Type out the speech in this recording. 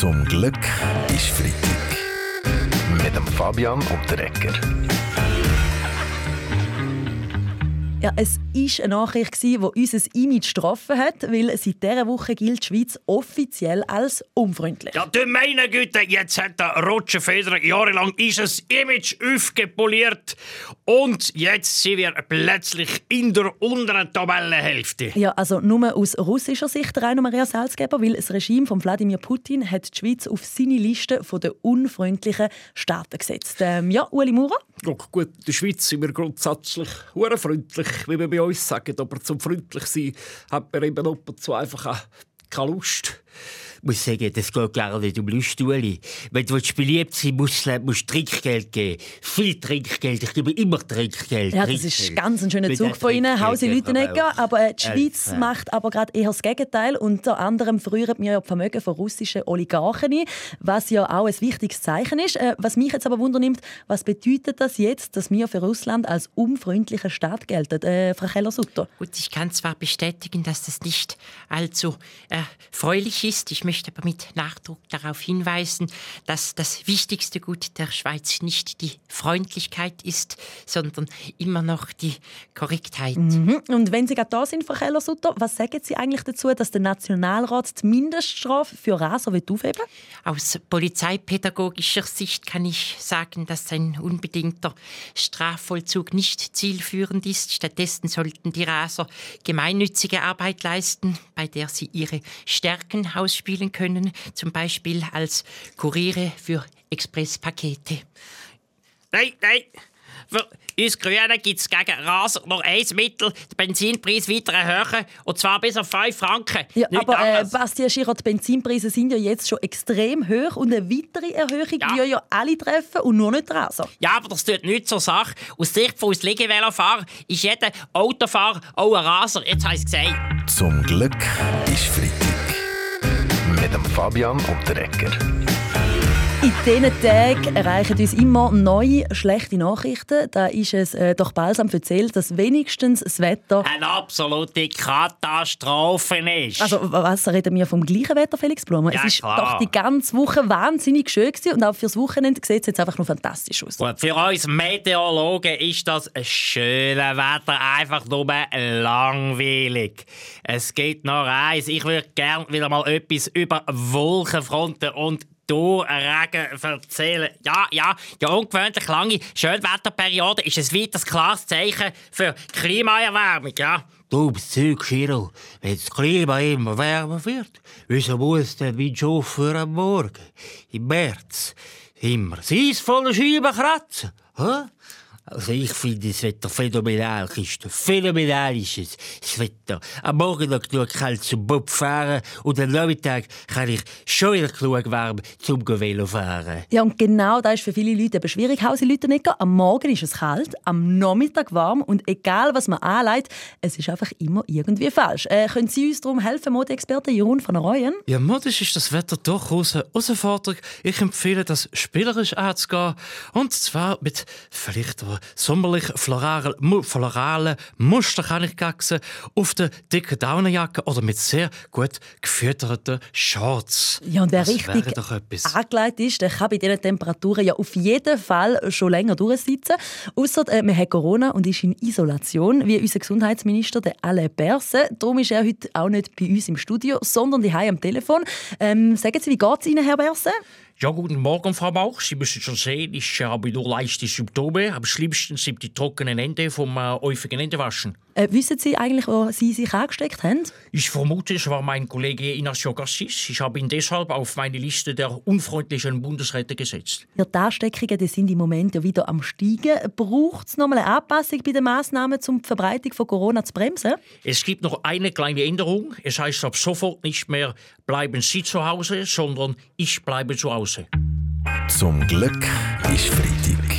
Zum Glück ist Freitag. Mit dem Fabian und der Ecker. Ja, es war eine Nachricht, die unser Image getroffen hat, weil seit dieser Woche gilt die Schweiz offiziell als unfreundlich. Ja, du meine Güte, jetzt hat der Roger Federer jahrelang dieses Image aufgepoliert und jetzt sind wir plötzlich in der unteren Tabellenhälfte. Ja, also nur aus russischer Sicht Rainer Maria Salzgeber, weil das Regime von Wladimir Putin hat die Schweiz auf seine Liste der unfreundlichen Staaten gesetzt. Ähm, ja, Uli Maurer? Ja, gut, in der Schweiz sind wir grundsätzlich freundlich, wie wir bei uns sagen. Aber zum freundlich sein hat man eben ab und zu einfach keine Lust muss sagen, das geht gar nicht um Lust, Uli. Wenn du beliebt sein musst, musst du Trinkgeld geben. Viel Trinkgeld. Ich gebe immer Trinkgeld. Ja, das ist ganz ein schöner Zug von Ihnen, Hausi Lütenegger. Aber äh, die Schweiz macht aber gerade eher das Gegenteil. Unter anderem früher wir ja die Vermögen von russischen Oligarchen ein, was ja auch ein wichtiges Zeichen ist. Äh, was mich jetzt aber wundernimmt, was bedeutet das jetzt, dass wir für Russland als unfreundlicher Staat gelten? Äh, Frau Keller-Sutter. Gut, ich kann zwar bestätigen, dass das nicht allzu erfreulich ist. Ich möchte aber mit Nachdruck darauf hinweisen, dass das wichtigste Gut der Schweiz nicht die Freundlichkeit ist, sondern immer noch die Korrektheit. Mhm. Und wenn Sie gerade da sind, Frau Keller-Sutter, was sagen Sie eigentlich dazu, dass der Nationalrat die Mindeststrafe für Raser aufheben Aus polizeipädagogischer Sicht kann ich sagen, dass ein unbedingter Strafvollzug nicht zielführend ist. Stattdessen sollten die Raser gemeinnützige Arbeit leisten, bei der sie ihre Stärken ausspielen spielen können, zum Beispiel als Kuriere für Expresspakete. Nein, nein. Für uns Grünen gibt es gegen Raser noch ein Mittel, den Benzinpreis weiter erhöhen, und zwar bis auf 5 Franken. Ja, aber äh, Bastian Schirr, die Benzinpreise sind ja jetzt schon extrem hoch und eine weitere Erhöhung ja. würde ja alle treffen und nur nicht Raser. Ja, aber das tut nichts zur Sache. Aus Sicht von uns Liegevelofahrer ist jeder Autofahrer auch ein Raser. Jetzt habe ich es gesagt. Zum Glück ist Freitag mit dem Fabian und der Ecker. In diesen Tagen erreichen uns immer neue schlechte Nachrichten. Da ist es äh, doch balsam erzählt, dass wenigstens das Wetter eine absolute Katastrophe ist. Also was reden wir vom gleichen Wetter, Felix Blumer? Ja, es ist klar. doch die ganze Woche wahnsinnig schön gewesen und auch fürs Wochenende sieht es jetzt einfach nur fantastisch aus. Und für uns Meteorologen ist das ein schönes Wetter einfach nur langweilig. Es geht noch eins. Ich würde gerne wieder mal etwas über Wolkenfronten und Regen erzählen. Ja, ja, die ungewöhnlich lange Schönwetterperiode ist ein weiteres klares Zeichen für Klimaerwärmung, ja. Du bist Zeug, Schiro. Wenn das Klima immer wärmer wird, wieso muss Wind schon für am Morgen, im März, immer seisvolle Scheiben kratzen? Hä? Also ich finde das Wetter phänomenal, Christoph. Phänomenal ist es, das Wetter. Am Morgen noch genug kalt zum Bob fahren und am Nachmittag kann ich schon wieder genug warm zum Velo fahren. Ja, und genau das ist für viele Leute eben schwierig, Hause Lütenegger. Am Morgen ist es kalt, am Nachmittag warm und egal, was man anlegt, es ist einfach immer irgendwie falsch. Äh, können Sie uns darum helfen, Modeexperte Jeroen van der Reuen? Ja, modisch ist das Wetter durchaus eine Herausforderung. Ich empfehle, das spielerisch anzugehen und zwar mit vielleicht sommerlich florale, florale Muster kann ich gaxen auf der dicken Daunenjacke oder mit sehr gut gefütterten Shorts. Ja, und wer das richtig angelegt ist, der kann bei diesen Temperaturen ja auf jeden Fall schon länger durchsitzen. Außer äh, man hat Corona und ist in Isolation, wie unser Gesundheitsminister der Alain Berse. Darum ist er heute auch nicht bei uns im Studio, sondern die am Telefon. Ähm, sagen Sie, wie geht es Ihnen, Herr Berse? Ja, guten Morgen, Frau Bauch. Sie müssen schon sehen, ich habe nur leichte Symptome. Am schlimmsten sind die trockenen Hände vom äh, häufigen Händewaschen. Äh, wissen Sie eigentlich, wo Sie sich angesteckt haben? Ich vermute, es war mein Kollege Inacio Gassis. Ich habe ihn deshalb auf meine Liste der unfreundlichen Bundesräte gesetzt. Ja, die Ansteckungen die sind im Moment ja wieder am Steigen. Braucht es noch eine Anpassung bei den Massnahmen, um die Verbreitung von Corona zu bremsen? Es gibt noch eine kleine Änderung. Es heißt ab sofort nicht mehr bleiben Sie zu Hause, sondern ich bleibe zu Hause. Zum Glück ist Freitag.